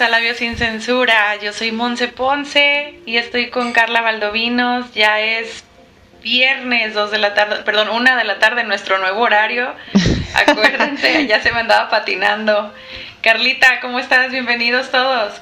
A Labio Sin Censura. Yo soy Monse Ponce y estoy con Carla Valdovinos. Ya es viernes, 2 de la tarde, perdón, una de la tarde, nuestro nuevo horario. Acuérdense, ya se me andaba patinando. Carlita, ¿cómo estás? Bienvenidos todos.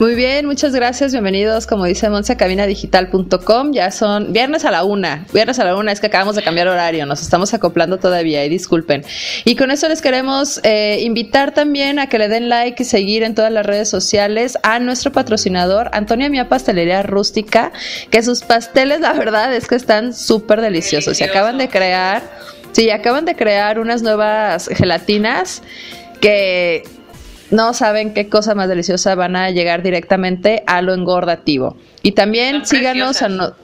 Muy bien, muchas gracias. Bienvenidos, como dice Monse, cabinadigital.com. Ya son viernes a la una. Viernes a la una es que acabamos de cambiar horario. Nos estamos acoplando todavía y disculpen. Y con eso les queremos eh, invitar también a que le den like y seguir en todas las redes sociales a nuestro patrocinador, Antonia Mía Pastelería Rústica, que sus pasteles, la verdad es que están súper deliciosos. Se acaban de crear, sí, acaban de crear unas nuevas gelatinas que no saben qué cosa más deliciosa van a llegar directamente a lo engordativo. Y también síganos a no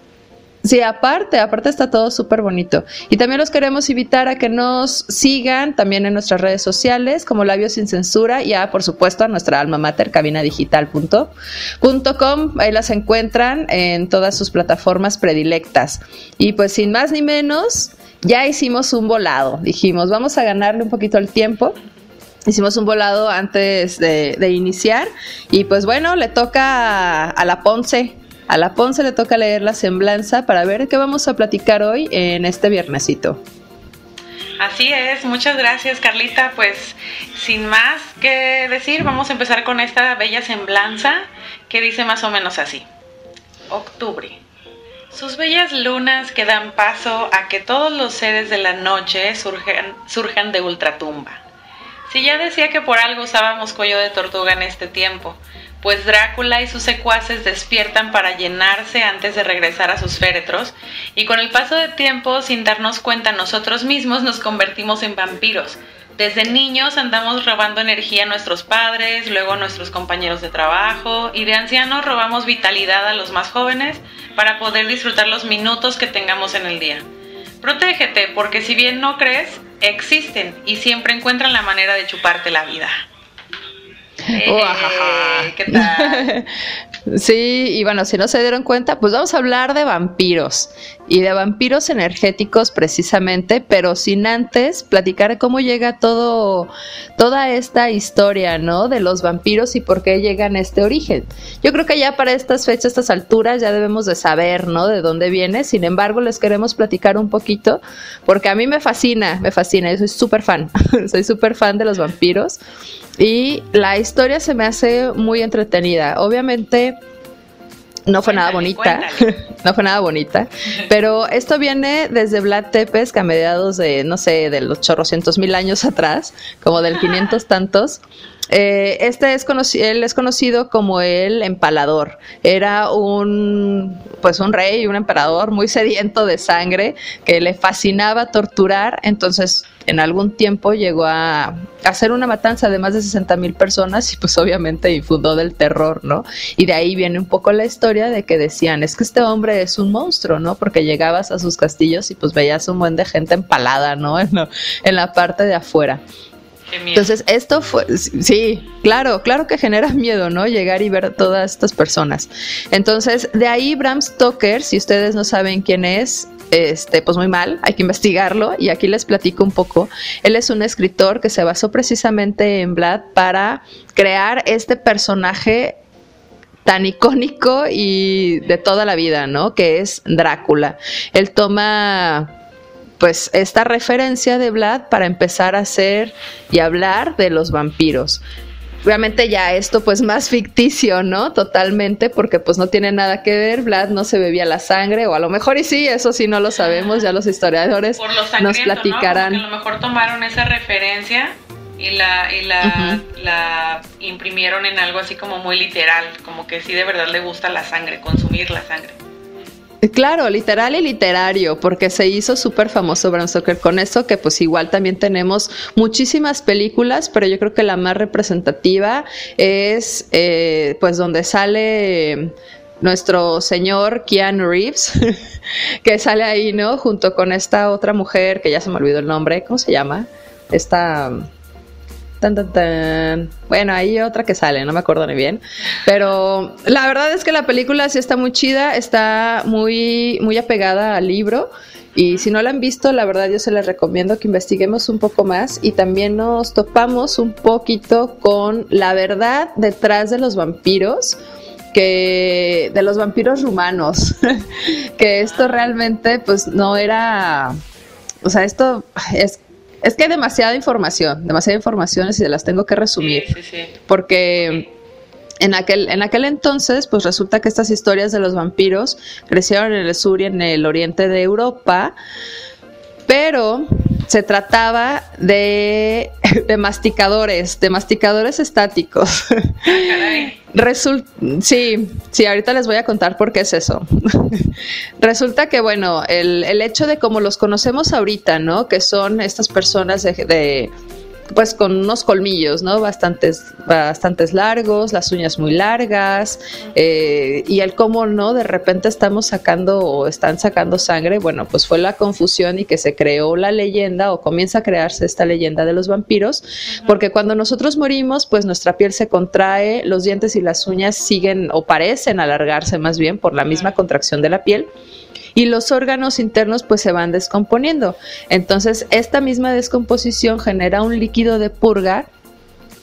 Sí, aparte, aparte está todo súper bonito. Y también los queremos invitar a que nos sigan también en nuestras redes sociales como Labios Sin Censura y a, por supuesto, a nuestra alma mater, cabinadigital.com. Ahí las encuentran en todas sus plataformas predilectas. Y pues sin más ni menos, ya hicimos un volado. Dijimos, vamos a ganarle un poquito el tiempo Hicimos un volado antes de, iniciar y pues bueno, le toca a, la Ponce, a la Ponce le toca leer la semblanza para ver qué vamos a platicar hoy en este viernesito. Así es, muchas gracias Carlita. Pues sin más que decir, vamos a empezar con esta bella semblanza que dice más o menos así. Octubre. Sus bellas lunas que dan paso a que todos los seres de la noche surjan, de ultratumba si ya decía que por algo usábamos cuello de tortuga en este tiempo, pues Drácula y sus secuaces despiertan para llenarse antes de regresar a sus féretros, y con el paso del tiempo, sin darnos cuenta nosotros mismos, nos convertimos en vampiros. Desde niños andamos robando energía a nuestros padres, luego a nuestros compañeros de trabajo, y de ancianos robamos vitalidad a los más jóvenes para poder disfrutar los minutos que tengamos en el día. Protégete, porque si bien no crees, existen y siempre encuentran la manera de chuparte la vida. Eh, ¿Qué tal? Sí, y bueno, si no se dieron cuenta, pues vamos a hablar de vampiros y de vampiros energéticos precisamente, pero sin antes platicar cómo llega todo, toda esta historia, ¿no? De los vampiros y por qué llegan a este origen. Yo creo que ya para estas fechas, estas alturas, ya debemos de saber, ¿no? De dónde viene. Sin embargo, les queremos platicar un poquito, porque a mí me fascina, me fascina, yo soy súper fan, soy súper fan de los vampiros. Y la historia se me hace muy entretenida. Obviamente no fue nada bonita, no fue nada bonita, pero esto viene desde Vlad Tepes, que a mediados de, no sé, de los chorrocientos mil años atrás, como del 500 tantos, eh, este es él es conocido como el empalador. Era un, pues un rey, un emperador muy sediento de sangre que le fascinaba torturar. Entonces, en algún tiempo llegó a hacer una matanza de más de 60 mil personas y pues obviamente infundó del terror, ¿no? Y de ahí viene un poco la historia de que decían, es que este hombre es un monstruo, ¿no? Porque llegabas a sus castillos y pues veías un buen de gente empalada, ¿no? en la parte de afuera. Entonces, esto fue, sí, claro, claro que genera miedo, ¿no? Llegar y ver a todas estas personas. Entonces, de ahí Bram Stoker, si ustedes no saben quién es, este, pues muy mal, hay que investigarlo y aquí les platico un poco. Él es un escritor que se basó precisamente en Vlad para crear este personaje tan icónico y de toda la vida, ¿no? Que es Drácula. Él toma pues esta referencia de Vlad para empezar a hacer y hablar de los vampiros. Obviamente ya esto pues más ficticio, ¿no? Totalmente, porque pues no tiene nada que ver, Vlad no se bebía la sangre, o a lo mejor y sí, eso sí no lo sabemos, ya los historiadores nos platicarán. a lo mejor tomaron esa referencia y la, y la, la imprimieron en algo así como muy literal, como que sí de verdad le gusta la sangre, consumir la sangre. Claro, literal y literario, porque se hizo súper famoso Bram Stoker con eso, que pues igual también tenemos muchísimas películas, pero yo creo que la más representativa es eh, pues donde sale nuestro señor Keanu Reeves, que sale ahí, ¿no? Junto con esta otra mujer, que ya se me olvidó el nombre, ¿cómo se llama? Esta... Tan, tan, tan. Bueno, hay otra que sale, no me acuerdo ni bien. Pero la verdad es que la película sí está muy chida, está muy, muy apegada al libro. Y si no la han visto, la verdad yo se les recomiendo que investiguemos un poco más y también nos topamos un poquito con la verdad detrás de los vampiros que de los vampiros rumanos, que esto realmente pues no era, o sea, esto es, es que hay demasiada información, demasiada información y se las tengo que resumir, porque en aquel, en aquel entonces pues resulta que estas historias de los vampiros crecieron en el sur y en el oriente de Europa, pero se trataba de, de masticadores, de masticadores estáticos. Ah, sí, sí, ahorita les voy a contar por qué es eso. Resulta que, bueno, el, el, hecho de cómo los conocemos ahorita, ¿no? Que son estas personas de pues con unos colmillos, ¿no? Bastantes, bastantes largos, las uñas muy largas, eh, y el cómo no, de repente estamos sacando o están sacando sangre, bueno, pues fue la confusión y que se creó la leyenda o comienza a crearse esta leyenda de los vampiros, porque cuando nosotros morimos, pues nuestra piel se contrae, los dientes y las uñas siguen o parecen alargarse más bien por la misma contracción de la piel y los órganos internos pues se van descomponiendo. Entonces esta misma descomposición genera un líquido de purga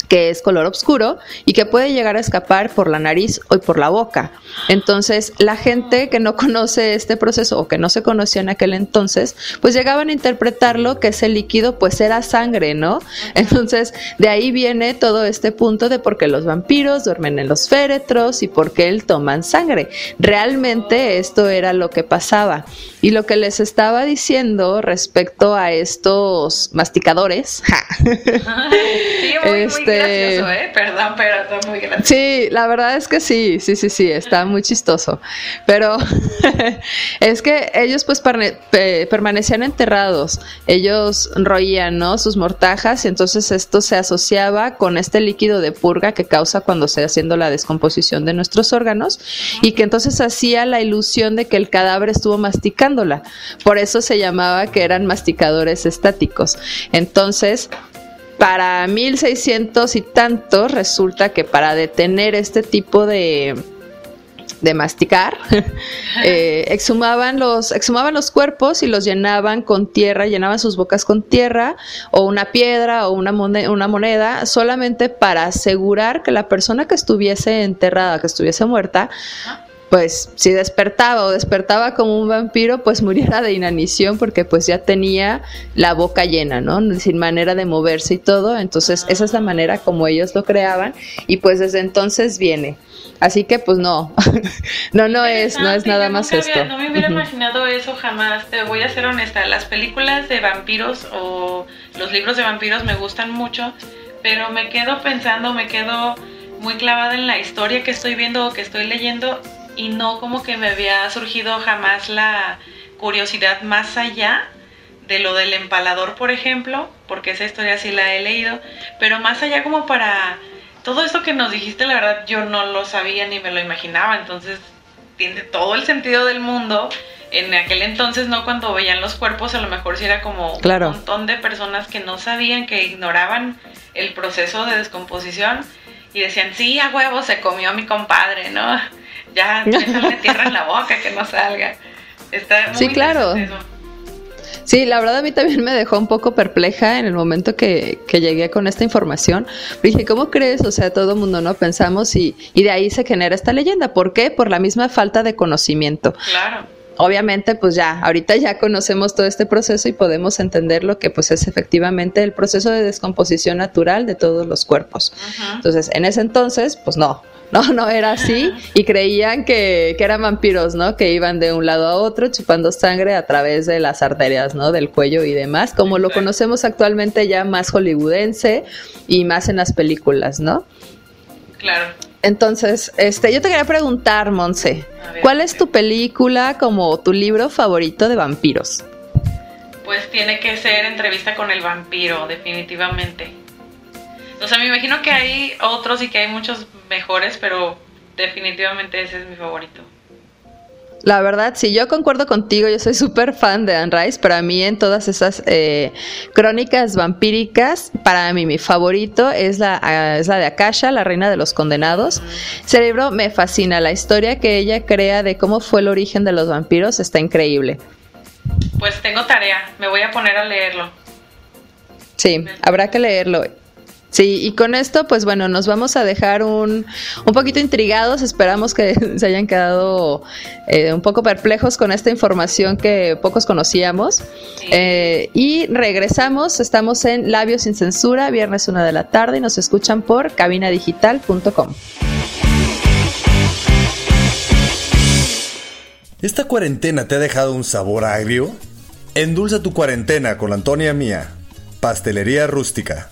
que es color oscuro y que puede llegar a escapar por la nariz o por la boca. Entonces, la gente que no conoce este proceso o que no se conocía en aquel entonces, pues llegaban a interpretarlo que ese líquido pues era sangre, ¿no? Entonces, de ahí viene todo este punto de por qué los vampiros duermen en los féretros y por qué él toman sangre. Realmente esto era lo que pasaba. Y lo que les estaba diciendo respecto a estos masticadores, sí, este, ¿eh? Perdón, pero está muy gracioso. Sí, la verdad es que sí, sí, sí, sí, está muy chistoso. Pero es que ellos pues permanecían enterrados. Ellos roían, ¿no? Sus mortajas y entonces esto se asociaba con este líquido de purga que causa cuando se haciendo la descomposición de nuestros órganos y que entonces hacía la ilusión de que el cadáver estuvo masticándola. Por eso se llamaba que eran masticadores estáticos. Entonces, para 1600 y tantos resulta que para detener este tipo de de masticar, eh, exhumaban, los, exhumaban los cuerpos y los llenaban con tierra, llenaban sus bocas con tierra o una piedra o una moneda, una moneda, solamente para asegurar que la persona que estuviese enterrada, que estuviese muerta, pues si despertaba o despertaba como un vampiro, pues muriera de inanición porque pues ya tenía la boca llena, ¿no? Sin manera de moverse y todo. Entonces esa es la manera como ellos lo creaban y pues desde entonces viene. Así que pues no, no, no es, no es nada más esto. no me hubiera imaginado eso jamás, te voy a ser honesta. Las películas de vampiros o los libros de vampiros me gustan mucho, pero me quedo pensando, me quedo muy clavada en la historia que estoy viendo o que estoy leyendo y no como que me había surgido jamás la curiosidad más allá de lo del empalador, por ejemplo, porque esa historia sí la he leído, pero más allá como para todo esto que nos dijiste, la verdad yo no lo sabía ni me lo imaginaba, entonces tiene todo el sentido del mundo. En aquel entonces, no cuando veían los cuerpos, a lo mejor sí era como un montón de personas que no sabían, que ignoraban el proceso de descomposición y decían, sí, a huevo se comió a mi compadre, ¿no? Ya sale tierra en la boca, que no salga. Está muy sí, claro. Sí, la verdad a mí también me dejó un poco perpleja en el momento que, que llegué con esta información. Dije, ¿cómo crees? O sea, todo el mundo no pensamos y, y de ahí se genera esta leyenda. ¿Por qué? Por la misma falta de conocimiento. Claro obviamente pues ya, ahorita ya conocemos todo este proceso y podemos entender lo que pues es efectivamente el proceso de descomposición natural de todos los cuerpos. Entonces, en ese entonces, pues no, no, no era así y creían que, que, eran vampiros, ¿no? Que iban de un lado a otro chupando sangre a través de las arterias, ¿no? Del cuello y demás, como lo conocemos actualmente ya más hollywoodense y más en las películas, ¿no? Claro. Entonces, este, yo te quería preguntar, Monse, ¿cuál es tu película como tu libro favorito de vampiros? Pues tiene que ser Entrevista con el vampiro, definitivamente. O sea, me imagino que hay otros y que hay muchos mejores, pero definitivamente ese es mi favorito. La verdad, sí, yo concuerdo contigo, yo soy súper fan de Anne Rice, pero a mí en todas esas eh, crónicas vampíricas, para mí mi favorito es la, es la de Akasha, la reina de los condenados. Cerebro me fascina, la historia que ella crea de cómo fue el origen de los vampiros está increíble. Pues tengo tarea, me voy a poner a leerlo. Sí, habrá que leerlo. Sí, y con esto, pues bueno, nos vamos a dejar un, un poquito intrigados. Esperamos que se hayan quedado eh, un poco perplejos con esta información que pocos conocíamos. Eh, y regresamos, estamos en Labios sin Censura, viernes una de la tarde, y nos escuchan por cabinadigital.com. ¿Esta cuarentena te ha dejado un sabor agrio? Endulza tu cuarentena con la Antonia Mía, Pastelería Rústica.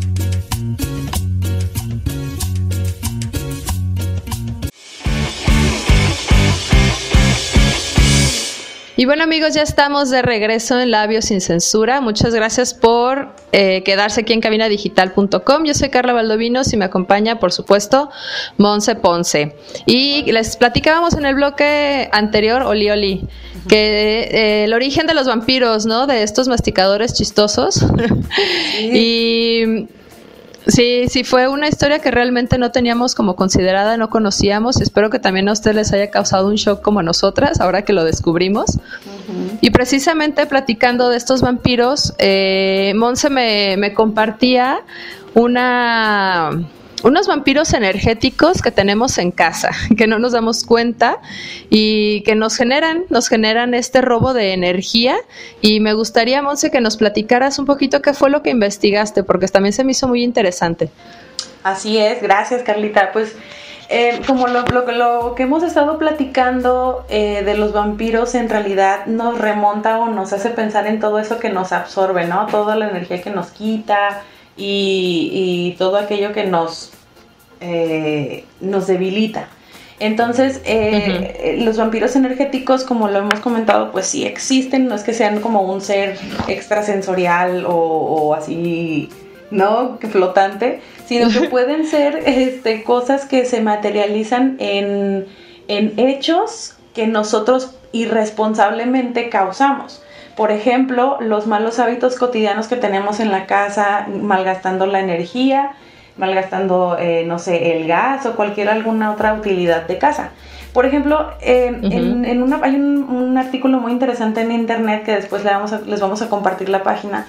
Y bueno amigos, ya estamos de regreso en Labios sin Censura. Muchas gracias por eh, quedarse aquí en cabinadigital.com. Yo soy Carla Valdovinos y me acompaña, por supuesto, Monse Ponce. Y les platicábamos en el bloque anterior, Oli Oli, que eh, el origen de los vampiros, ¿no? De estos masticadores chistosos. y Sí, sí, fue una historia que realmente no teníamos como considerada, no conocíamos. Espero que también a ustedes les haya causado un shock como a nosotras, ahora que lo descubrimos. Y precisamente platicando de estos vampiros, eh, Monse me, me compartía una unos vampiros energéticos que tenemos en casa, que no nos damos cuenta y que nos generan, nos generan este robo de energía. Y me gustaría, Monse, que nos platicaras un poquito qué fue lo que investigaste, porque también se me hizo muy interesante. Así es, gracias Carlita. Pues eh, como lo, lo, que hemos estado platicando eh, de los vampiros en realidad nos remonta o nos hace pensar en todo eso que nos absorbe, ¿no? Toda la energía que nos quita, y, todo aquello que nos, eh, nos debilita. Entonces, eh, los vampiros energéticos, como lo hemos comentado, pues sí existen, no es que sean como un ser extrasensorial o, así, ¿no? Flotante, sino que pueden ser este, cosas que se materializan en, en hechos que nosotros irresponsablemente causamos. Por ejemplo, los malos hábitos cotidianos que tenemos en la casa, malgastando la energía, malgastando, eh, no sé, el gas o cualquier alguna otra utilidad de casa. Por ejemplo, em, en, una, hay un, artículo muy interesante en internet que después vamos les vamos a compartir la página.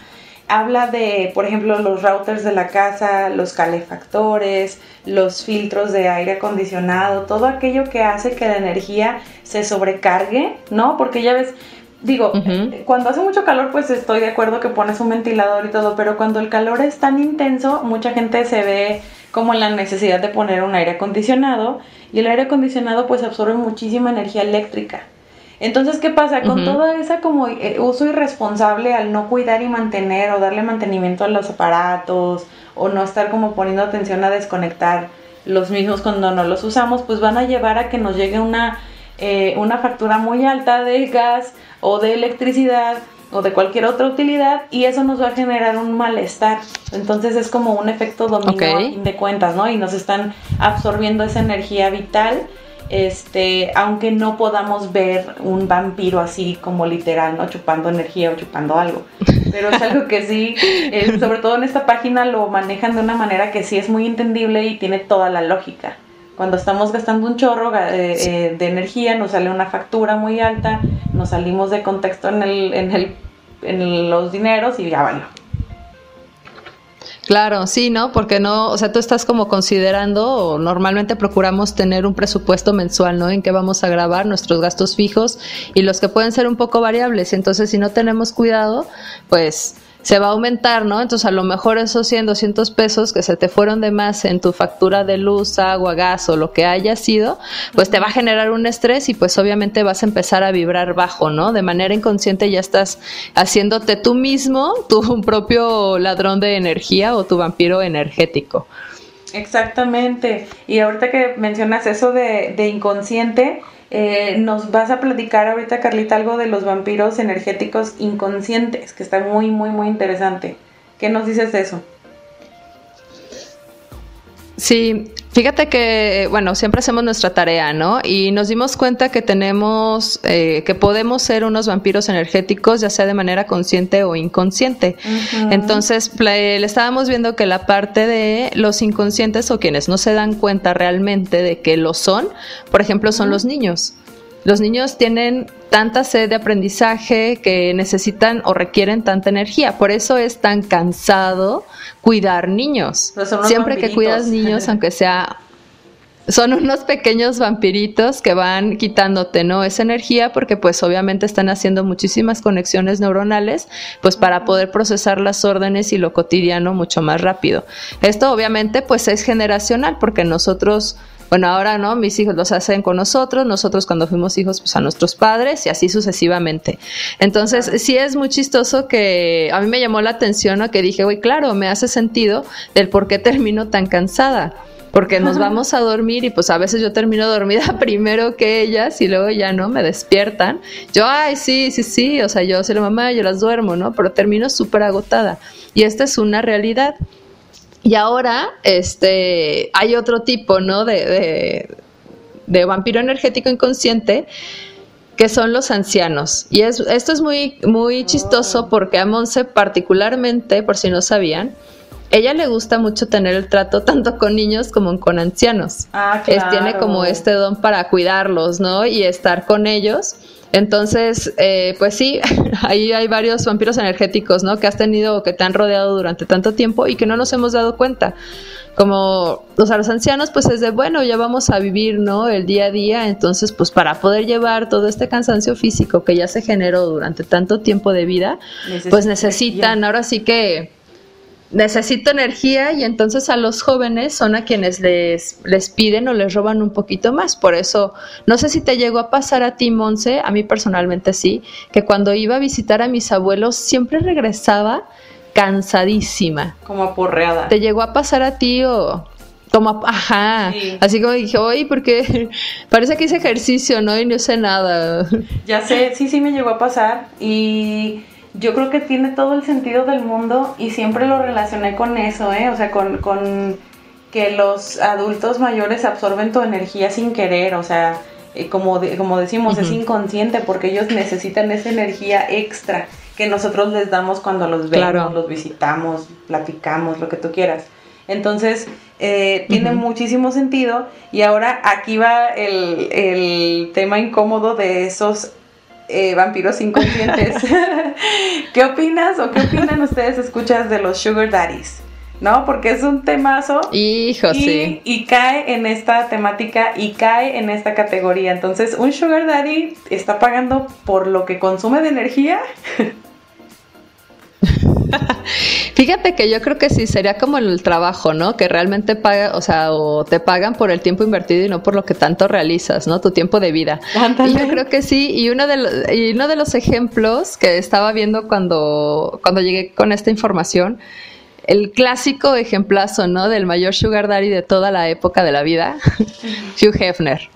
Habla de, por ejemplo, los routers de la casa, los calefactores, los filtros de aire acondicionado, todo aquello que hace que la energía se sobrecargue, ¿no? Porque ya ves, Digo, cuando hace mucho calor, pues estoy de acuerdo que pones un ventilador y todo, pero cuando el calor es tan intenso, mucha gente se ve como en la necesidad de poner un aire acondicionado y el aire acondicionado pues absorbe muchísima energía eléctrica. Entonces, ¿qué pasa? Con toda esa como eh, uso irresponsable al no cuidar y mantener o darle mantenimiento a los aparatos o no estar como poniendo atención a desconectar los mismos cuando no los usamos, pues van a llevar a que nos llegue una eh, una factura muy alta de gas o de electricidad o de cualquier otra utilidad y eso nos va a generar un malestar. Entonces es como un efecto dominó de cuentas, ¿no? Y nos están absorbiendo esa energía vital, este, aunque no podamos ver un vampiro así como literal, ¿no? Chupando energía o chupando algo. Pero es algo que sí, eh, sobre todo en esta página lo manejan de una manera que sí es muy entendible y tiene toda la lógica. Cuando estamos gastando un chorro eh, eh, de energía, nos sale una factura muy alta, nos salimos de contexto en, el, en, el, en los dineros y ya vale. Claro, sí, ¿no? Porque no, o sea, tú estás como considerando, o normalmente procuramos tener un presupuesto mensual, ¿no? En que vamos a grabar nuestros gastos fijos y los que pueden ser un poco variables. Entonces, si no tenemos cuidado, pues se va a aumentar, ¿no? Entonces a lo mejor esos 100, 200 pesos que se te fueron de más en tu factura de luz, agua, gas o lo que haya sido, pues te va a generar un estrés y pues obviamente vas a empezar a vibrar bajo, ¿no? De manera inconsciente ya estás haciéndote tú mismo tu propio ladrón de energía o tu vampiro energético. Exactamente. Y ahorita que mencionas eso de, de inconsciente, eh, nos vas a platicar ahorita, Carlita, algo de los vampiros energéticos inconscientes, que está muy, muy, muy interesante. ¿Qué nos dices de eso? Sí, Fíjate que, bueno, siempre hacemos nuestra tarea, ¿no? Y nos dimos cuenta que tenemos, eh, que podemos ser unos vampiros energéticos, ya sea de manera consciente o inconsciente. Entonces, le estábamos viendo que la parte de los inconscientes o quienes no se dan cuenta realmente de que lo son, por ejemplo, son los niños. Los niños tienen tanta sed de aprendizaje que necesitan o requieren tanta energía. Por eso es tan cansado cuidar niños. Siempre que cuidas niños, aunque sea son unos pequeños vampiritos que van quitándote, ¿no? Esa energía porque pues obviamente están haciendo muchísimas conexiones neuronales pues para poder procesar las órdenes y lo cotidiano mucho más rápido. Esto obviamente pues es generacional porque nosotros bueno, ahora no, mis hijos los hacen con nosotros, nosotros cuando fuimos hijos, pues a nuestros padres y así sucesivamente. Entonces, sí es muy chistoso que a mí me llamó la atención a que dije, uy, claro, me hace sentido del por qué termino tan cansada porque nos vamos a dormir y pues a veces yo termino dormida primero que ellas y luego ya no me despiertan. Yo, ay, sí, sí, sí, o sea, yo soy la mamá, yo las duermo, ¿no? Pero termino súper agotada. Y esta es una realidad. Y ahora, este, hay otro tipo, ¿no? De, de, vampiro energético inconsciente que son los ancianos. Y es, esto es muy, muy chistoso porque a Monse particularmente, por si no sabían, ella le gusta mucho tener el trato tanto con niños como con ancianos. Ah, claro. tiene como este don para cuidarlos, ¿no? Y estar con ellos. Entonces, eh, pues sí, ahí hay varios vampiros energéticos, ¿no? Que has tenido o que te han rodeado durante tanto tiempo y que no nos hemos dado cuenta. Como, o sea, los ancianos, pues es de, bueno, ya vamos a vivir, ¿no? El día a día, entonces, pues para poder llevar todo este cansancio físico que ya se generó durante tanto tiempo de vida, pues necesitan, ahora sí que necesito energía y entonces a los jóvenes son a quienes les, les piden o les roban un poquito más. Por eso, no sé si te llegó a pasar a ti, Monse, a mí personalmente sí, que cuando iba a visitar a mis abuelos siempre regresaba cansadísima. Como aporreada. ¿Te llegó a pasar a ti o...? Como, ajá, así como dije, oye, porque parece que hice ejercicio, ¿no? Y no sé nada. Ya sé, sí, sí me llegó a pasar y yo creo que tiene todo el sentido del mundo y siempre lo relacioné con eso, ¿eh? O sea, con, con que los adultos mayores absorben tu energía sin querer, o sea, eh, como, como decimos, es inconsciente porque ellos necesitan esa energía extra que nosotros les damos cuando los vemos, los visitamos, platicamos, lo que tú quieras. Entonces, eh, tiene muchísimo sentido y ahora aquí va el, el tema incómodo de esos eh, vampiros inconscientes. ¿Qué opinas o qué opinan ustedes, escuchas de los sugar daddies? ¿No? Porque es un temazo. Hijo, y, sí. Y cae en esta temática y cae en esta categoría. Entonces, un sugar daddy está pagando por lo que consume de energía. Fíjate que yo creo que sí, sería como el trabajo, ¿no? Que realmente paga, o sea, o te pagan por el tiempo invertido y no por lo que tanto realizas, ¿no? Tu tiempo de vida. Y yo creo que sí, y uno de los, y uno de los ejemplos que estaba viendo cuando, cuando llegué con esta información, el clásico ejemplazo, ¿no? Del mayor sugar daddy de toda la época de la vida, Hugh Hefner.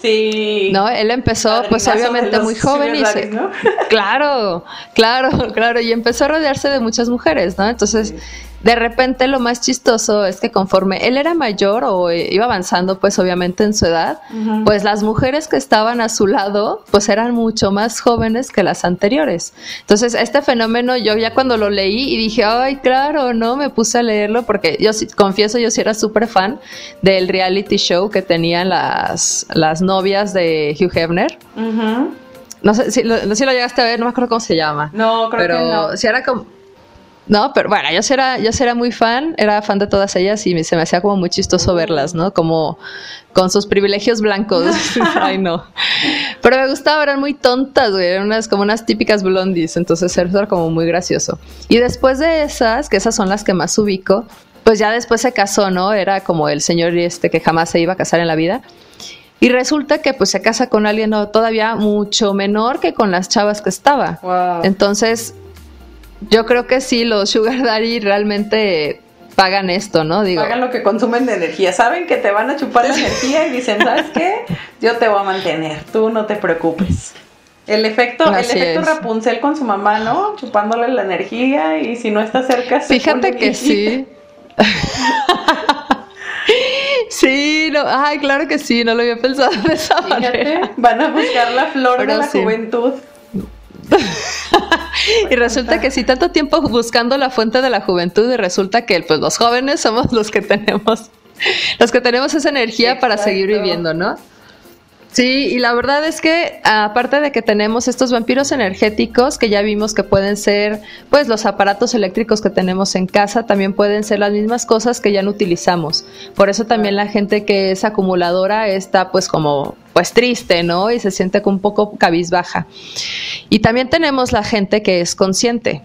Sí. ¿No? Él empezó, pues obviamente muy joven y se... Claro, claro, claro. Y empezó a rodearse de muchas mujeres, ¿no? Entonces, de repente lo más chistoso es que conforme él era mayor o iba avanzando, pues obviamente en su edad, pues las mujeres que estaban a su lado, pues eran mucho más jóvenes que las anteriores. Entonces, este fenómeno yo ya cuando lo leí y dije, ay, claro, ¿no? Me puse a leerlo porque yo confieso, yo sí era súper fan del reality show que tenían las, las novias de Hugh Hefner. No sé si lo, si lo llegaste a ver, no me acuerdo cómo se llama. No, creo pero que no. si era como no, pero bueno, yo sí era, yo era muy fan, era fan de todas ellas y se me hacía como muy chistoso verlas, ¿no? Como con sus privilegios blancos. Ay, no. Pero me gustaba, eran muy tontas, güey, eran unas, como unas típicas blondies, entonces era como muy gracioso. Y después de esas, que esas son las que más ubico, pues ya después se casó, ¿no? Era como el señor este que jamás se iba a casar en la vida. Y resulta que pues se casa con alguien todavía mucho menor que con las chavas que estaba. Entonces, yo creo que sí, los sugar daddy realmente pagan esto, ¿no? Digo, pagan lo que consumen de energía. Saben que te van a chupar la energía y dicen, ¿sabes qué? Yo te voy a mantener, tú no te preocupes. El efecto, el efecto Rapunzel con su mamá, ¿no? Chupándole la energía y si no está cerca se Fíjate que sí. Sí, no, ay, claro que sí, no lo había pensado de esa manera. Van a buscar la flor de la juventud. y resulta que si tanto tiempo buscando la fuente de la juventud y resulta que pues los jóvenes somos los que tenemos los que tenemos esa energía para seguir viviendo, ¿no? Sí, y la verdad es que aparte de que tenemos estos vampiros energéticos que ya vimos que pueden ser pues los aparatos eléctricos que tenemos en casa, también pueden ser las mismas cosas que ya no utilizamos. Por eso también la gente que es acumuladora está pues como pues triste, ¿no? Y se siente un poco cabizbaja. Y también tenemos la gente que es consciente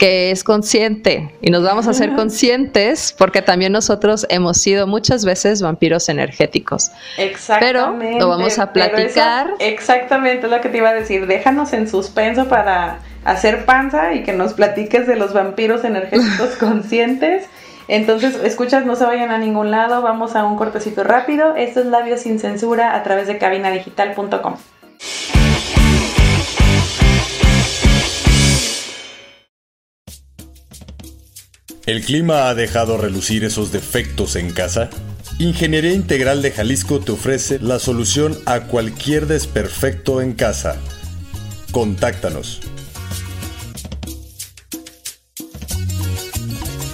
que es consciente y nos vamos a ser conscientes porque también nosotros hemos sido muchas veces vampiros energéticos. Exactamente. Pero lo vamos a platicar. exactamente es lo que te iba a decir. Déjanos en suspenso para hacer panza y que nos platiques de los vampiros energéticos conscientes. Entonces, escuchas, no se vayan a ningún lado, vamos a un cortecito rápido. Esto es Labios sin Censura a través de cabinadigital.com. ¿El clima ha dejado relucir esos defectos en casa? Ingeniería Integral de Jalisco te ofrece la solución a cualquier desperfecto en casa. Contáctanos.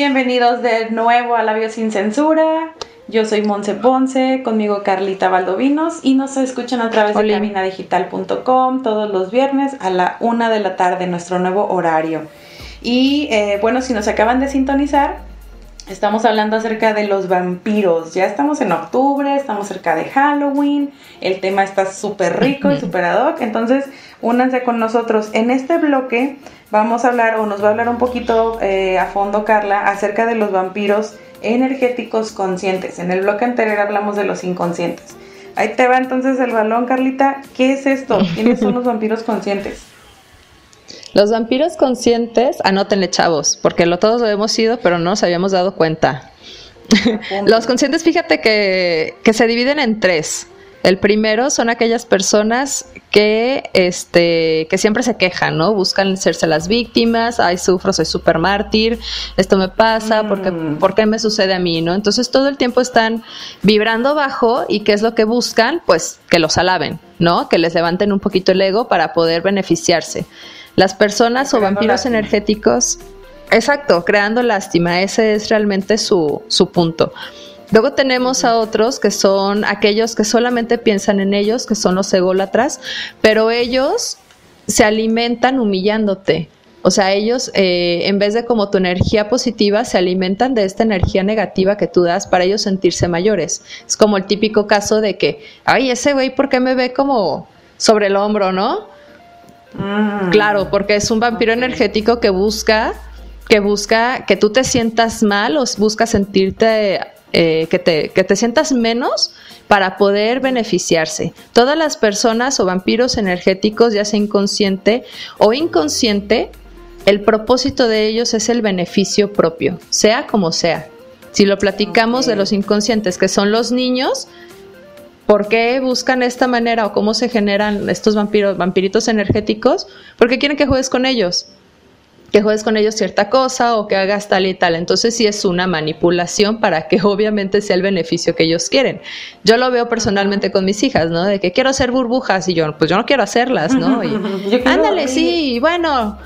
Bienvenidos de nuevo a Labios sin Censura. Yo soy Monse Ponce, conmigo Carlita Valdovinos y nos escuchan a través de cabinadigital.com todos los viernes a la una de la tarde, nuestro nuevo horario. Y eh, bueno, si nos acaban de sintonizar, estamos hablando acerca de los vampiros. Ya estamos en octubre, estamos cerca de Halloween, el tema está súper rico y súper ad hoc, entonces únanse con nosotros. En este bloque vamos a hablar o nos va a hablar un poquito eh, a fondo Carla acerca de los vampiros energéticos conscientes. En el bloque anterior hablamos de los inconscientes. Ahí te va entonces el balón, Carlita. ¿Qué es esto? ¿Quiénes son los vampiros conscientes? Los vampiros conscientes, anótenle chavos, porque lo, todos lo hemos sido, pero no nos habíamos dado cuenta. los conscientes, fíjate que, que se dividen en tres. El primero son aquellas personas que, este, que siempre se quejan, ¿no? Buscan serse las víctimas, ay, sufro, soy súper mártir, esto me pasa, porque, mm. ¿por qué me sucede a mí, no? Entonces todo el tiempo están vibrando bajo y ¿qué es lo que buscan? Pues que los alaben, ¿no? Que les levanten un poquito el ego para poder beneficiarse. Las personas o vampiros energéticos, exacto, creando lástima, ese es realmente su, su punto. Luego tenemos a otros que son aquellos que solamente piensan en ellos, que son los ególatras, pero ellos se alimentan humillándote. O sea, ellos, eh, en vez de como tu energía positiva, se alimentan de esta energía negativa que tú das para ellos sentirse mayores. Es como el típico caso de que, ay, ese güey, ¿por qué me ve como sobre el hombro, no? Mm. Claro, porque es un vampiro energético que busca, que busca que tú te sientas mal o busca sentirte eh, que, te, que te sientas menos para poder beneficiarse. Todas las personas o vampiros energéticos, ya sea inconsciente o inconsciente, el propósito de ellos es el beneficio propio, sea como sea. Si lo platicamos de los inconscientes, que son los niños, ¿por qué buscan esta manera o cómo se generan estos vampiros, vampiritos energéticos? Porque quieren que juegues con ellos que juegues con ellos cierta cosa o que hagas tal y tal. Entonces sí es una manipulación para que obviamente sea el beneficio que ellos quieren. Yo lo veo personalmente con mis hijas, ¿no? De que quiero hacer burbujas y yo, pues yo no quiero hacerlas, ¿no? Y, ándale, sí, bueno,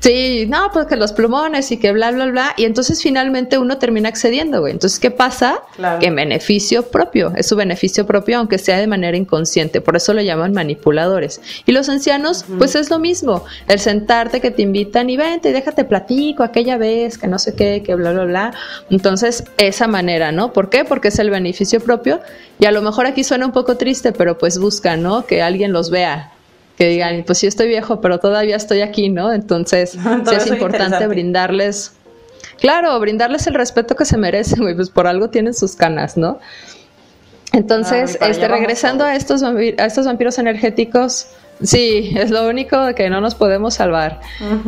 Sí, no, pues que los plumones y que bla, bla, bla. Y entonces finalmente uno termina accediendo, güey. Entonces, ¿qué pasa? Que en beneficio propio, es su beneficio propio, aunque sea de manera inconsciente. Por eso lo llaman manipuladores. Y los ancianos, pues es lo mismo. El sentarte que te invitan y vente, déjate platico aquella vez, que no sé qué, que bla, bla, bla. Entonces, esa manera, ¿no? ¿Por qué? Porque es el beneficio propio. Y a lo mejor aquí suena un poco triste, pero pues buscan, ¿no? Que alguien los vea que digan, pues sí estoy viejo, pero todavía estoy aquí, ¿no? Entonces, sí es importante brindarles, Claro, brindarles el respeto que se merecen, güey, pues por algo tienen sus canas, ¿no? Entonces, este, regresando a estos, a estos vampiros energéticos, Sí, es lo único de que no nos podemos salvar.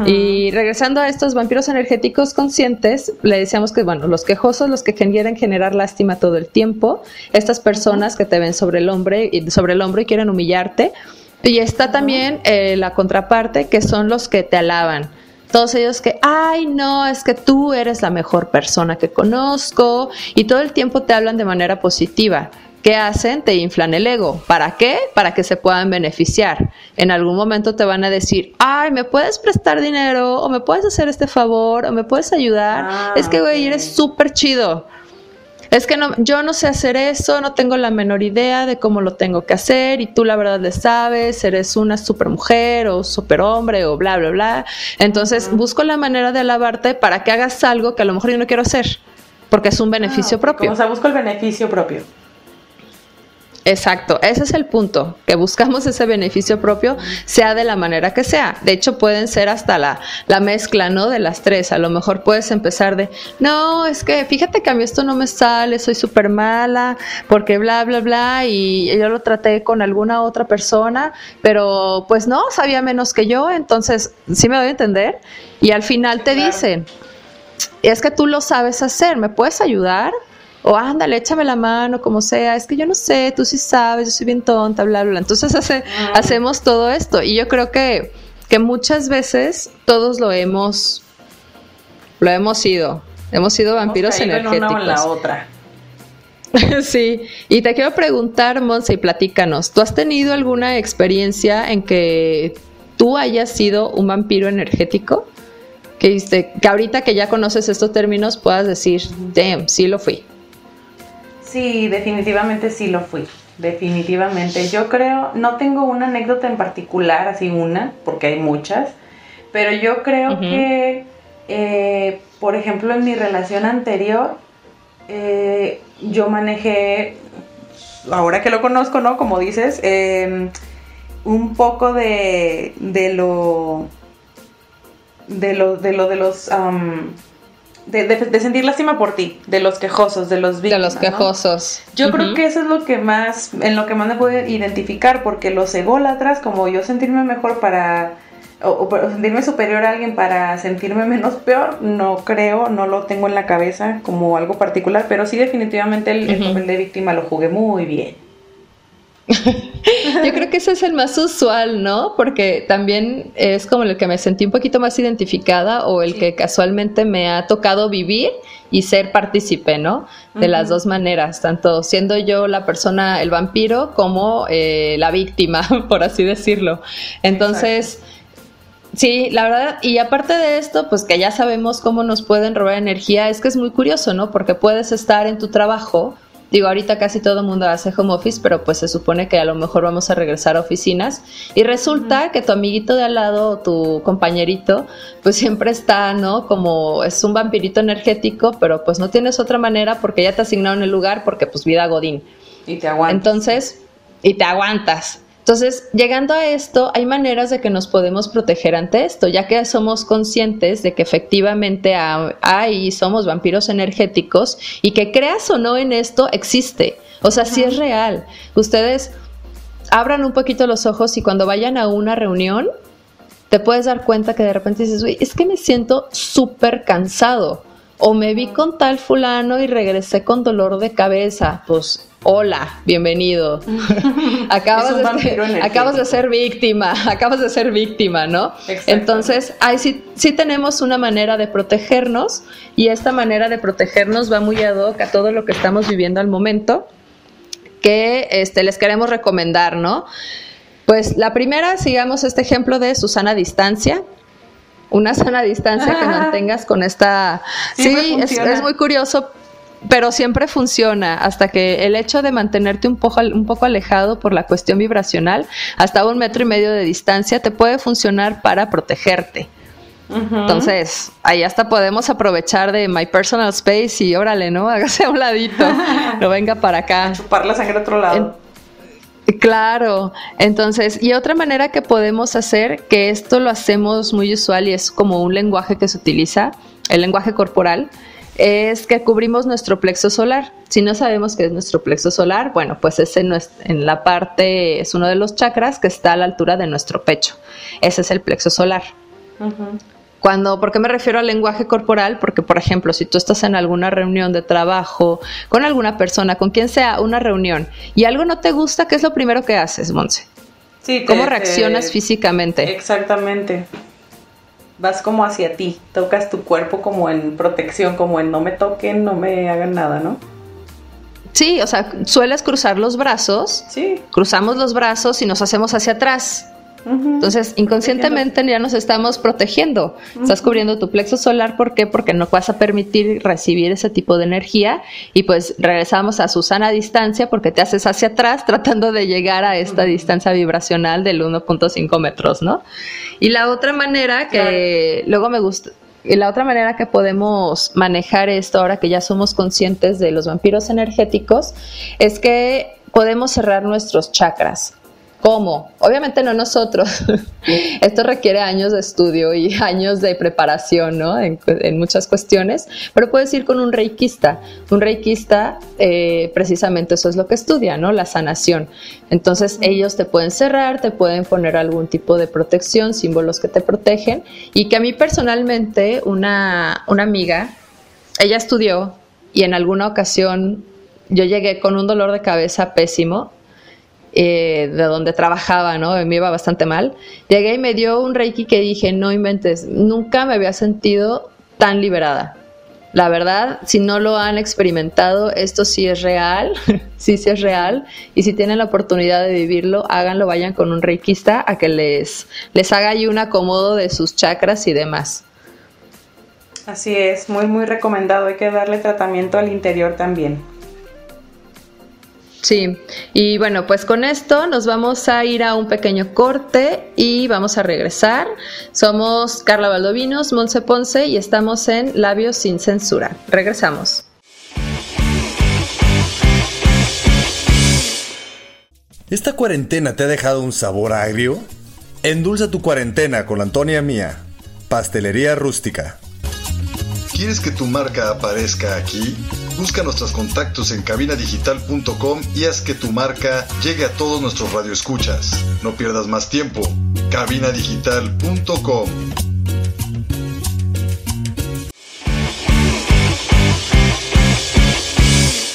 Y regresando a estos vampiros energéticos conscientes, le decíamos que, bueno, los quejosos, los que quieren generar lástima todo el tiempo, estas personas que te ven sobre el hombro y, sobre el hombro y quieren humillarte. Y está también eh, la contraparte, que son los que te alaban todos ellos que, ay, no, es que tú eres la mejor persona que conozco y todo el tiempo te hablan de manera positiva. ¿Qué hacen? Te inflan el ego. ¿Para qué? Para que se puedan beneficiar. En algún momento te van a decir, ay, ¿me puedes prestar dinero? ¿O me puedes hacer este favor? ¿O me puedes ayudar? Ah, es que, güey, eres súper chido. Es que no, yo no sé hacer eso, no tengo la menor idea de cómo lo tengo que hacer y tú la verdad le sabes, eres una super mujer o super hombre o bla, bla, bla. Entonces busco la manera de alabarte para que hagas algo que a lo mejor yo no quiero hacer, porque es un beneficio ah, propio. O sea, busco el beneficio propio. Exacto, ese es el punto, que buscamos ese beneficio propio, sea de la manera que sea. De hecho, pueden ser hasta la, la mezcla, ¿no? De las tres. A lo mejor puedes empezar de, no, es que fíjate que a mí esto no me sale, soy súper mala, porque bla, bla, bla, y yo lo traté con alguna otra persona, pero pues no, sabía menos que yo, entonces, sí me voy a entender. Y al final te dicen, es que tú lo sabes hacer, ¿me puedes ayudar? O ándale, échame la mano, como sea, es que yo no sé, tú sí sabes, yo soy bien tonta, bla, bla. Entonces hace, ah. hacemos todo esto y yo creo que, que muchas veces todos lo hemos, lo hemos sido, hemos sido vampiros energéticos. En una o en la otra. sí, y te quiero preguntar, Monse, y platícanos, ¿tú has tenido alguna experiencia en que tú hayas sido un vampiro energético? Que, que ahorita que ya conoces estos términos puedas decir, damn, sí lo fui. Sí, definitivamente sí lo fui. Definitivamente. Yo creo, no tengo una anécdota en particular, así una, porque hay muchas, pero yo creo que, eh, por ejemplo, en mi relación anterior, eh, yo manejé, ahora que lo conozco, ¿no? Como dices, em, un poco de, de lo de lo de lo de los de, sentir lástima por ti, de los quejosos, de los víctimas. De los quejosos. Yo creo que eso es lo que más, en lo que más me puedo identificar, porque los ególatras, como yo sentirme mejor para, o, sentirme superior a alguien para sentirme menos peor, no creo, no lo tengo en la cabeza como algo particular, pero sí definitivamente el papel de víctima lo jugué muy bien. Yo creo que ese es el más usual, ¿no? Porque también es como el que me sentí un poquito más identificada o el que casualmente me ha tocado vivir y ser partícipe, ¿no? De las dos maneras, tanto siendo yo la persona, el vampiro, como eh, la víctima, por así decirlo. Entonces... Sí, la verdad, y aparte de esto, pues que ya sabemos cómo nos pueden robar energía, es que es muy curioso, ¿no? Porque puedes estar en tu trabajo Digo, ahorita casi todo el mundo hace home office, pero pues se supone que a lo mejor vamos a regresar a oficinas. Y resulta que tu amiguito de al lado, tu compañerito, pues siempre está, ¿no? Como es un vampirito energético, pero pues no tienes otra manera porque ya te asignaron el lugar porque pues vida Godín. Y te aguantas. Entonces, y te aguantas. Entonces, llegando a esto, hay maneras de que nos podemos proteger ante esto, ya que somos conscientes de que efectivamente hay, somos vampiros energéticos y que creas o no en esto, existe. O sea, sí es real. Ustedes abran un poquito los ojos y cuando vayan a una reunión, te puedes dar cuenta que de repente dices, uy, es que me siento súper cansado. O me vi con tal fulano y regresé con dolor de cabeza. Pues hola, bienvenido. acabas, de ser, acabas de ser víctima, acabas de ser víctima, ¿no? Entonces, ahí sí, sí tenemos una manera de protegernos y esta manera de protegernos va muy ad hoc a todo lo que estamos viviendo al momento que este, les queremos recomendar, ¿no? Pues la primera, sigamos este ejemplo de Susana Distancia, una sana distancia que mantengas con esta... Sí, es, muy curioso pero siempre funciona hasta que el hecho de mantenerte un poco, un poco alejado por la cuestión vibracional, hasta un metro y medio de distancia, te puede funcionar para protegerte. Entonces, ahí hasta podemos aprovechar de my personal space y órale, ¿no? Hágase a un ladito, no venga para acá. chupar la sangre a otro lado. Claro, entonces, y otra manera que podemos hacer, que esto lo hacemos muy usual y es como un lenguaje que se utiliza, el lenguaje corporal, es que cubrimos nuestro plexo solar. Si no sabemos qué es nuestro plexo solar, bueno, pues es en, la parte, es uno de los chakras que está a la altura de nuestro pecho. Ese es el plexo solar. Cuando, ¿por qué me refiero al lenguaje corporal? Porque, por ejemplo, si tú estás en alguna reunión de trabajo, con alguna persona, con quien sea, una reunión, y algo no te gusta, ¿qué es lo primero que haces, Monse? Sí, ¿Cómo reaccionas físicamente? Exactamente. Vas como hacia ti, tocas tu cuerpo como en protección, como en no me toquen, no me hagan nada, ¿no? Sí, o sea, sueles cruzar los brazos. Sí. Cruzamos los brazos y nos hacemos hacia atrás. Entonces, inconscientemente ya nos estamos protegiendo. Estás cubriendo tu plexo solar, ¿por qué? Porque no vas a permitir recibir ese tipo de energía y pues regresamos a su sana distancia porque te haces hacia atrás tratando de llegar a esta distancia vibracional del 1.5 metros, ¿no? Y la otra manera que luego me gusta, y la otra manera que podemos manejar esto ahora que ya somos conscientes de los vampiros energéticos es que podemos cerrar nuestros chakras. ¿Cómo? Obviamente no nosotros. Esto requiere años de estudio y años de preparación, ¿no? En, muchas cuestiones, pero puedes ir con un reikista. Un reikista, eh, precisamente eso es lo que estudia, ¿no? La sanación. Entonces ellos te pueden cerrar, te pueden poner algún tipo de protección, símbolos que te protegen y que a mí personalmente una, una amiga, ella estudió y en alguna ocasión yo llegué con un dolor de cabeza pésimo eh, de donde trabajaba, ¿no? Me iba bastante mal. Llegué y me dio un reiki que dije, no inventes, nunca me había sentido tan liberada. La verdad, si no lo han experimentado, esto sí es real, sí, sí es real. Y si tienen la oportunidad de vivirlo, háganlo, vayan con un reikista a que les, les haga ahí un acomodo de sus chakras y demás. Así es, muy, muy recomendado. Hay que darle tratamiento al interior también. Sí, y bueno, pues con esto nos vamos a ir a un pequeño corte y vamos a regresar. Somos Carla Valdovinos, Monse Ponce y estamos en Labios sin Censura. Regresamos. ¿Esta cuarentena te ha dejado un sabor agrio? Endulza tu cuarentena con Antonia Mía, Pastelería Rústica. ¿Quieres que tu marca aparezca aquí? Busca nuestros contactos en cabinadigital.com y haz que tu marca llegue a todos nuestros radioescuchas. No pierdas más tiempo. cabinadigital.com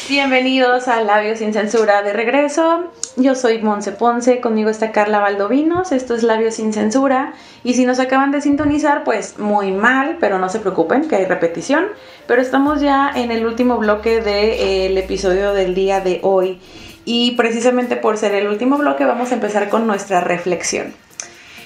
Bienvenidos a Labios sin Censura de regreso. Yo soy Monse Ponce, conmigo está Carla Valdovinos, esto es Labios sin Censura. Y si nos acaban de sintonizar, pues muy mal, pero no se preocupen, que hay repetición. Pero estamos ya en el último bloque del episodio del día de hoy. Y precisamente por ser el último bloque, vamos a empezar con nuestra reflexión.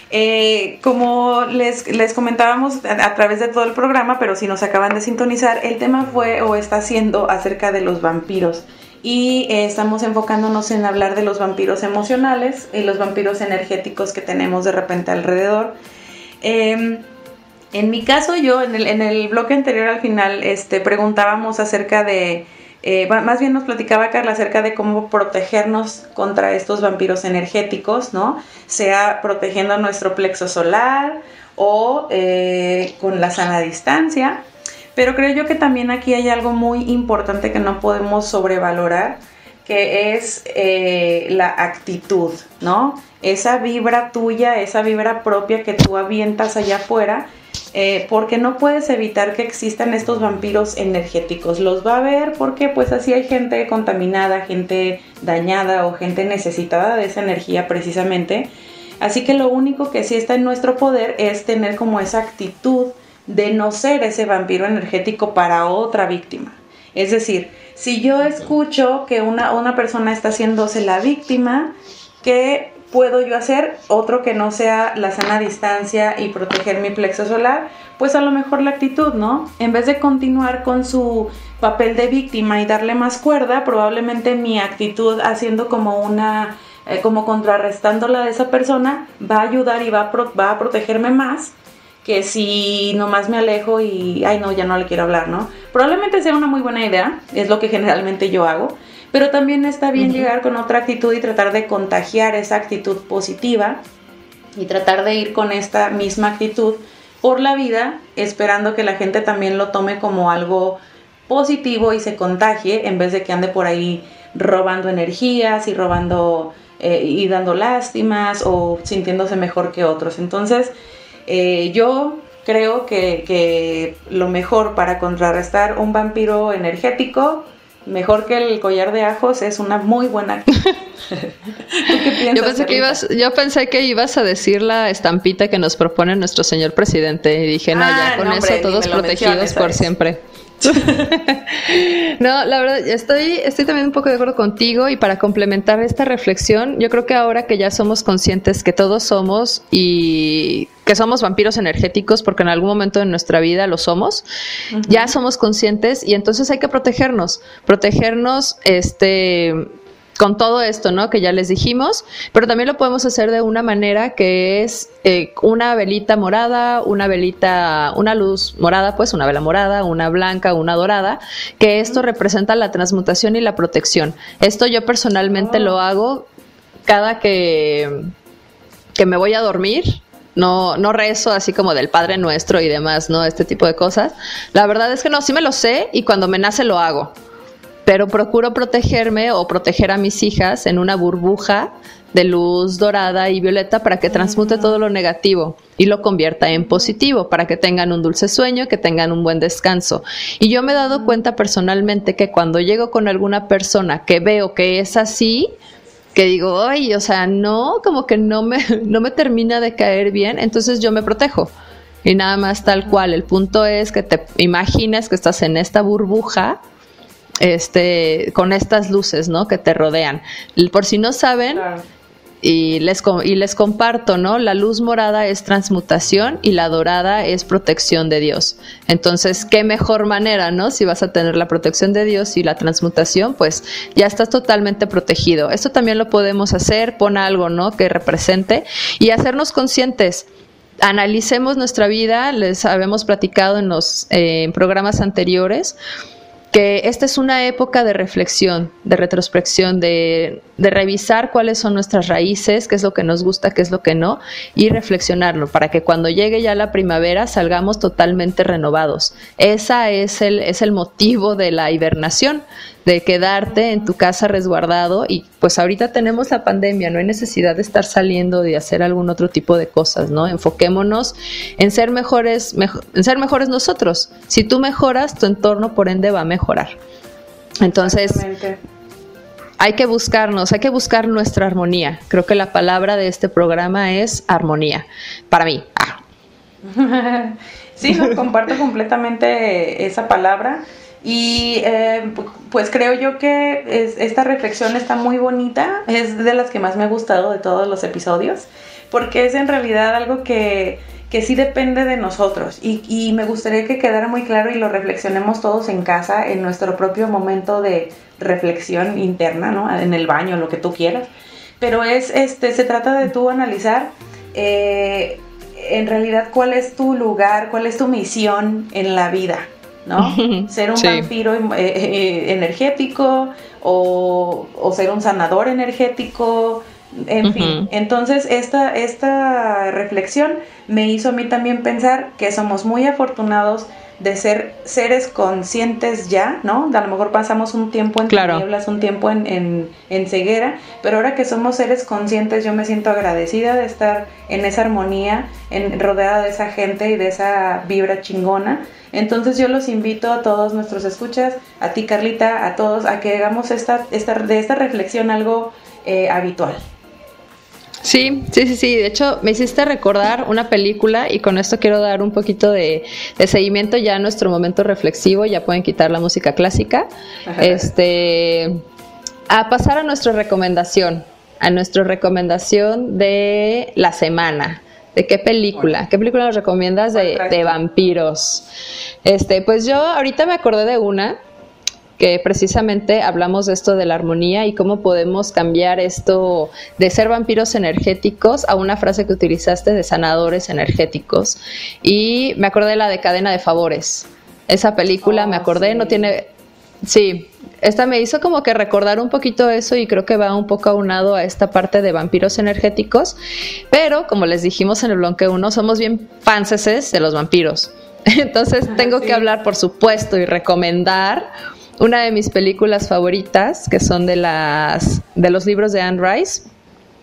Eh, como les, les comentábamos a, a, través de todo el programa, pero si nos acaban de sintonizar, el tema fue o está siendo acerca de los vampiros y eh, estamos enfocándonos en hablar de los vampiros emocionales y los vampiros energéticos que tenemos de repente alrededor. Em, en mi caso, yo en el, en el, bloque anterior al final este, preguntábamos acerca de, eh, más bien nos platicaba Carla acerca de cómo protegernos contra estos vampiros energéticos, ¿no? Sea protegiendo nuestro plexo solar o eh, con la sana distancia. Pero creo yo que también aquí hay algo muy importante que no podemos sobrevalorar, que es eh, la actitud, ¿no? Esa vibra tuya, esa vibra propia que tú avientas allá afuera, eh, porque no puedes evitar que existan estos vampiros energéticos. Los va a ver porque pues así hay gente contaminada, gente dañada o gente necesitada de esa energía precisamente. Así que lo único que sí está en nuestro poder es tener como esa actitud de no ser ese vampiro energético para otra víctima. Es decir, si yo escucho que una, una persona está haciéndose la víctima, ¿qué puedo yo hacer? Otro que no sea la sana distancia y proteger mi plexo solar, pues a lo mejor la actitud, ¿no? En vez de continuar con su papel de víctima y darle más cuerda, probablemente mi actitud haciendo como una, eh, como contrarrestándola de esa persona, va a ayudar y va va a protegerme más que si nomás me alejo y, ay no, ya no le quiero hablar, ¿no? Probablemente sea una muy buena idea, es lo que generalmente yo hago, pero también está bien llegar con otra actitud y tratar de contagiar esa actitud positiva y tratar de ir con esta misma actitud por la vida esperando que la gente también lo tome como algo positivo y se contagie en vez de que ande por ahí robando energías y robando eh, y dando lástimas o sintiéndose mejor que otros. Entonces, eh, yo creo que, que, lo mejor para contrarrestar un vampiro energético, mejor que el collar de ajos, es una muy buena. yo, pensé que ibas, yo pensé que ibas a decir la estampita que nos propone nuestro señor presidente y dije, no, ya ah, con eso todos protegidos por siempre. no, la verdad, estoy, estoy también un poco de acuerdo contigo y para complementar esta reflexión, yo creo que ahora que ya somos conscientes que todos somos y que somos vampiros energéticos, porque en algún momento de nuestra vida lo somos, ya somos conscientes y entonces hay que protegernos, protegernos, este con todo esto, ¿no? Que ya les dijimos, pero también lo podemos hacer de una manera que es eh, una velita morada, una velita, una luz morada, pues una vela morada, una blanca, una dorada, que esto representa la transmutación y la protección. Esto yo personalmente lo ah. hago cada que, que me voy a dormir. No, no rezo así como del Padre Nuestro y demás, ¿no? Este tipo de cosas. La verdad es que no, sí me lo sé y cuando me nace lo hago pero procuro protegerme o proteger a mis hijas en una burbuja de luz dorada y violeta para que transmute todo lo negativo y lo convierta en positivo, para que tengan un dulce sueño, que tengan un buen descanso. Y yo me he dado cuenta personalmente que cuando llego con alguna persona que veo que es así, que digo, ay, o sea, no, como que no me, no me termina de caer bien, entonces yo me protejo. Y nada más tal cual. El punto es que te imagines que estás en esta burbuja este, con estas luces, ¿no? Que te rodean. Por si no saben, y, les, y les comparto, ¿no? La luz morada es transmutación y la dorada es protección de Dios. Entonces, qué mejor manera, ¿no? Si vas a tener la protección de Dios y la transmutación, pues ya estás totalmente protegido. Esto también lo podemos hacer, pon algo, ¿no? Que represente y hacernos conscientes analicemos nuestra vida, les habíamos platicado en los eh, programas anteriores, que esta es una época de reflexión, de retrospección, de, de, revisar cuáles son nuestras raíces, qué es lo que nos gusta, qué es lo que no, y reflexionarlo para que cuando llegue ya la primavera salgamos totalmente renovados. Ese es el, es el motivo de la hibernación, de quedarte en tu casa resguardado y pues ahorita tenemos la pandemia, no hay necesidad de estar saliendo de hacer algún otro tipo de cosas, ¿no? Enfoquémonos en ser mejores, en ser mejores nosotros. Si tú mejoras, tu entorno por ende va a mejorar. Entonces, hay que buscarnos, hay que buscar nuestra armonía. Creo que la palabra de este programa es armonía. Para mí. Ah. sí, comparto completamente esa palabra. Y eh, pues creo yo que esta reflexión está muy bonita, es de las que más me ha gustado de todos los episodios, porque es en realidad algo que, que sí depende de nosotros y, me gustaría que quedara muy claro y lo reflexionemos todos en casa, en nuestro propio momento de reflexión interna, ¿no? En el baño, lo que tú quieras. Pero es, este, se trata de tú analizar eh, en realidad cuál es tu lugar, cuál es tu misión en la vida, ¿no? Ser un vampiro eh, eh, energético o, ser un sanador energético, en fin. Entonces, esta, esta reflexión me hizo a mí también pensar que somos muy afortunados de ser seres conscientes ya, ¿no? A lo mejor pasamos un tiempo en tinieblas, un tiempo en, en, ceguera, pero ahora que somos seres conscientes yo me siento agradecida de estar en esa armonía, en, rodeada de esa gente y de esa vibra chingona. Entonces yo los invito a todos nuestros escuchas, a ti Carlita, a todos, a que hagamos esta, esta, de esta reflexión algo eh, habitual. Sí, sí, sí, sí. De hecho, me hiciste recordar una película y con esto quiero dar un poquito de, seguimiento ya a nuestro momento reflexivo. Ya pueden quitar la música clásica. Este, a pasar a nuestra recomendación, a nuestra recomendación de la semana. ¿De qué película? ¿Qué película nos recomiendas de, de vampiros? Este, pues yo ahorita me acordé de una que precisamente hablamos de esto de la armonía y cómo podemos cambiar esto de ser vampiros energéticos a una frase que utilizaste de sanadores energéticos. Y me acordé de la de cadena de favores. Esa película, me oh, acordé, no tiene Sí, esta me hizo como que recordar un poquito eso y creo que va un poco aunado a esta parte de vampiros energéticos, pero como les dijimos en el bloque 1, somos bien fanses de los vampiros. Entonces tengo que hablar, por supuesto, y recomendar una de mis películas favoritas, que son de las de los libros de Anne Rice,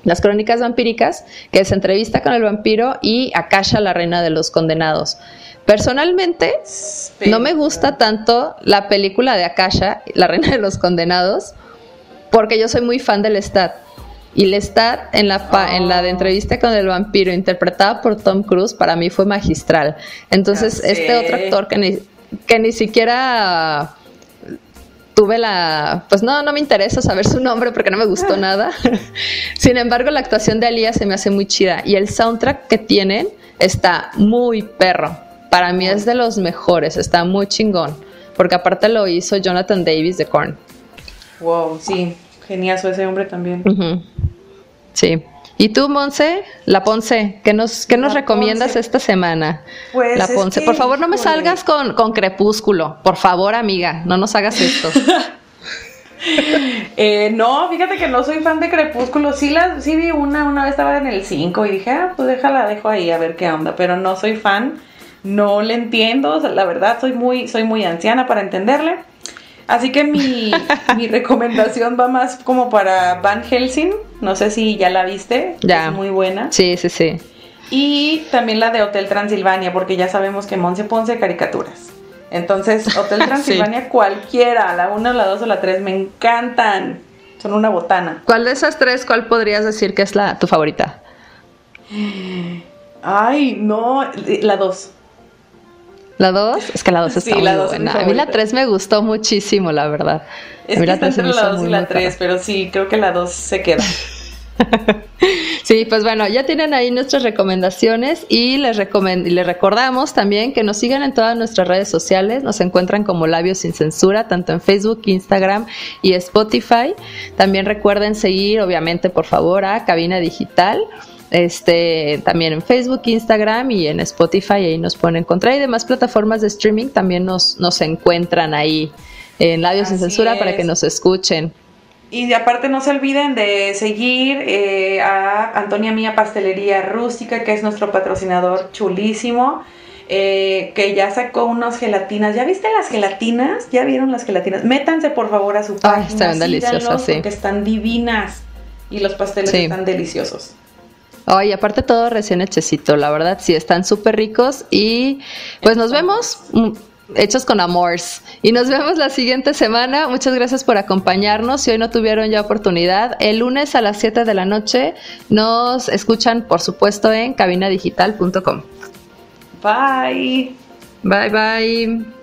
las crónicas vampíricas, que es entrevista con el vampiro y Akasha, la reina de los condenados. Personalmente, no me gusta tanto la película de Akasha, la reina de los condenados, porque yo soy muy fan del Lestat. Y Lestat en la, en la de entrevista con el vampiro, interpretada por Tom Cruise, para mí fue magistral. Entonces, este otro actor que ni, que ni siquiera tuve la, pues no, no me interesa saber su nombre porque no me gustó nada. Sin embargo, la actuación de Alía se me hace muy chida y el soundtrack que tienen está muy perro. Para mí es de los mejores, está muy chingón, porque aparte lo hizo Jonathan Davis de Korn. Wow, sí, genial ese hombre también. Sí. ¿Y tú, Monse? La Ponce, ¿qué nos, qué nos recomiendas esta semana? Pues la Ponce, por favor, no me salgas con, con Crepúsculo. Por favor, amiga, no nos hagas esto. eh, no, fíjate que no soy fan de Crepúsculo. Sí, la, sí vi una, una vez estaba en el 5 y dije, ah, pues déjala, dejo ahí a ver qué onda. Pero no soy fan, no le entiendo. la verdad, soy muy, soy muy anciana para entenderle. Así que mi, recomendación va más como para Van Helsing. No sé si ya la viste. Ya. Es muy buena. Sí, sí, sí. Y también la de Hotel Transilvania, porque ya sabemos que Monse Ponce caricaturas. Entonces, Hotel Transilvania cualquiera, la 1, la 2 o la 3, me encantan. Son una botana. ¿Cuál de esas tres, cuál podrías decir que es la tu favorita? Ay, no, la 2. ¿La 2? Es que la 2 está muy buena. A mí la 3 me gustó muchísimo, la verdad. Es a mí que la 3 entre la 2 y la 3, pero sí, creo que la 2 se queda. sí, pues bueno, ya tienen ahí nuestras recomendaciones y les, les recordamos también que nos sigan en todas nuestras redes sociales. Nos encuentran como Labios sin Censura, tanto en Facebook, Instagram y Spotify. También recuerden seguir, obviamente, por favor, a Cabina Digital este, también en Facebook, Instagram y en Spotify, ahí nos pueden encontrar. Y demás plataformas de streaming también nos, nos encuentran ahí en Labios sin Censura para que nos escuchen. Y aparte no se olviden de seguir eh, a Antonia Mía Pastelería Rústica, que es nuestro patrocinador chulísimo, eh, que ya sacó unas gelatinas. ¿Ya viste las gelatinas? ¿Ya vieron las gelatinas? Métanse por favor a su página. están deliciosas, sí. Porque están divinas y los pasteles están deliciosos. Ay, aparte todo recién hechecito, la verdad, sí, están súper ricos y pues nos vemos hechos con amores. Y nos vemos la siguiente semana. Muchas gracias por acompañarnos. Si hoy no tuvieron ya oportunidad, el lunes a las 7 de la noche nos escuchan, por supuesto, en cabinadigital.com. Bye. Bye, bye.